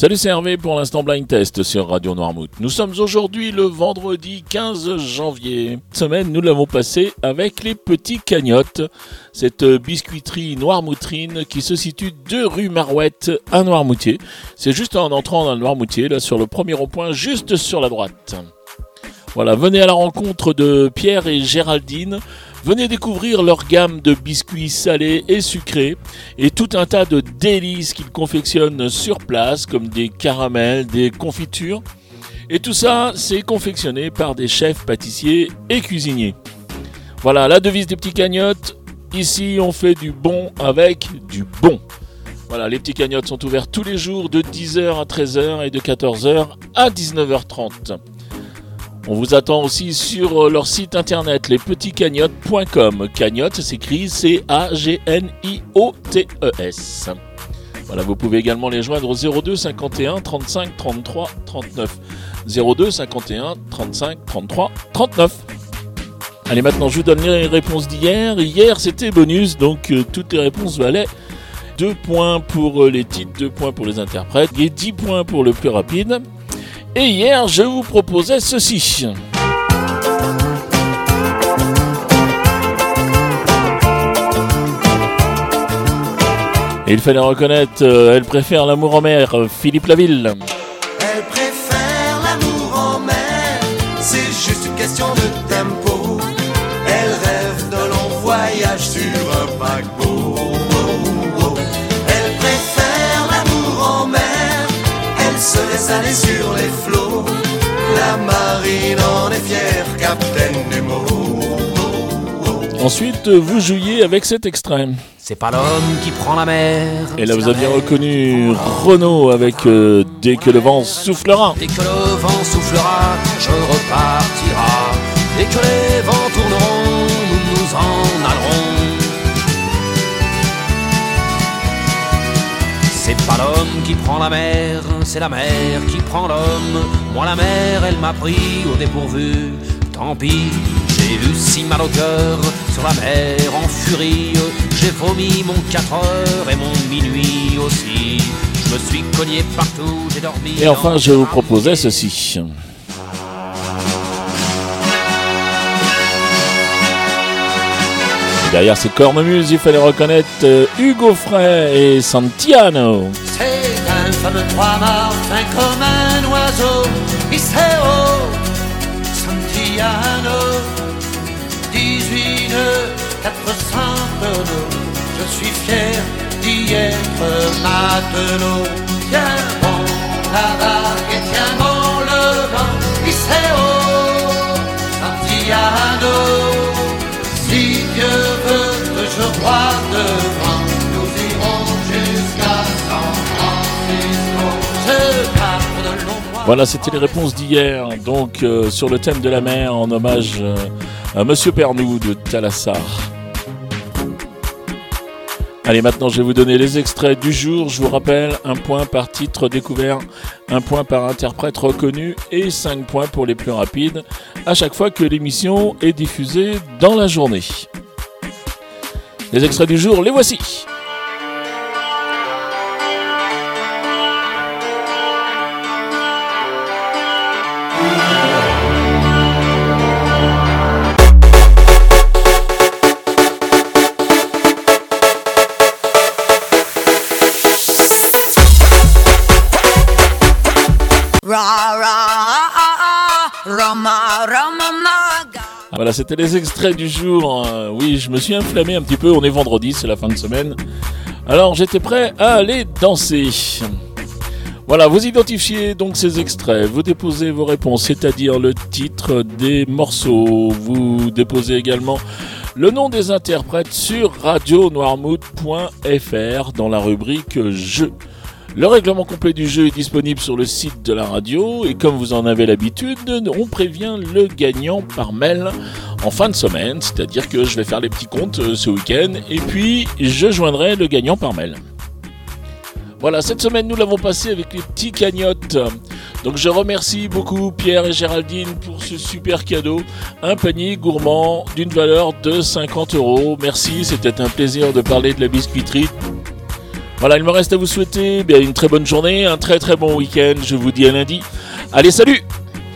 Salut, c'est Hervé pour l'instant Blind Test sur Radio Noirmouth. Nous sommes aujourd'hui le vendredi 15 janvier. Cette semaine, nous l'avons passé avec les petits cagnottes. Cette biscuiterie noirmoutrine qui se situe deux rue Marouette à Noirmoutier. C'est juste en entrant dans le Noirmoutier, là sur le premier rond-point, juste sur la droite. Voilà, venez à la rencontre de Pierre et Géraldine. Venez découvrir leur gamme de biscuits salés et sucrés et tout un tas de délices qu'ils confectionnent sur place comme des caramels, des confitures. Et tout ça, c'est confectionné par des chefs pâtissiers et cuisiniers. Voilà la devise des petits cagnottes. Ici, on fait du bon avec du bon. Voilà, les petits cagnottes sont ouverts tous les jours de 10h à 13h et de 14h à 19h30. On vous attend aussi sur euh, leur site internet lespetitscagnottes.com. Cagnotte s'écrit C-A-G-N-I-O-T-E-S. Voilà, vous pouvez également les joindre au 02 51 35 33 39. 02 51 35 33 39. Allez, maintenant je vous donne les réponses d'hier. Hier, c'était bonus, donc euh, toutes les réponses valaient 2 points pour euh, les titres, 2 points pour les interprètes et 10 points pour le plus rapide. Et hier, je vous proposais ceci. Il fallait reconnaître, euh, elle préfère l'amour en mer, Philippe Laville. Elle préfère l'amour en mer, c'est juste une question de tempo. Elle rêve de longs voyages sur un paquebot. Aller sur les flots. La marine en est fière, capitaine Nemo. Ensuite, vous jouiez avec cet extrait. C'est pas l'homme qui prend la mer. Et là, vous mer reconnu. Renault avec euh, Dès que le vent soufflera. Dès que le vent soufflera, je repartira. Dès que les vents C'est pas l'homme qui prend la mer, c'est la mer qui prend l'homme. Moi la mer, elle m'a pris au dépourvu. Tant pis, j'ai eu si mal au cœur sur la mer en furie. J'ai vomi mon 4 heures et mon minuit aussi. Je me suis cogné partout, j'ai dormi. Et enfin, je vous proposais ceci. Derrière ces cornemuses, il fallait reconnaître euh, Hugo Frey et Santiano. C'est un fameux trois-mâts fin comme un oiseau. Santiano, 18 nœuds, 400 tonneaux. Je suis fier d'y être matelot. Tiens bon la Voilà, c'était les réponses d'hier, donc euh, sur le thème de la mer, en hommage euh, à Monsieur Pernou de Talassar. Allez, maintenant je vais vous donner les extraits du jour. Je vous rappelle, un point par titre découvert, un point par interprète reconnu et 5 points pour les plus rapides à chaque fois que l'émission est diffusée dans la journée. Les extraits du jour, les voici. Voilà, c'était les extraits du jour. Euh, oui, je me suis inflammé un petit peu. On est vendredi, c'est la fin de semaine. Alors, j'étais prêt à aller danser. Voilà, vous identifiez donc ces extraits, vous déposez vos réponses, c'est-à-dire le titre des morceaux. Vous déposez également le nom des interprètes sur radionoirmouth.fr dans la rubrique Jeux. Le règlement complet du jeu est disponible sur le site de la radio et comme vous en avez l'habitude, on prévient le gagnant par mail en fin de semaine, c'est-à-dire que je vais faire les petits comptes euh, ce week-end et puis je joindrai le gagnant par mail. Voilà, cette semaine nous l'avons passé avec les petits cagnottes. Donc je remercie beaucoup Pierre et Géraldine pour ce super cadeau, un panier gourmand d'une valeur de 50 euros. Merci, c'était un plaisir de parler de la biscuiterie Voilà, il me reste à vous souhaiter bien, une très bonne journée, un très très bon week-end. Je vous dis à lundi. Allez, salut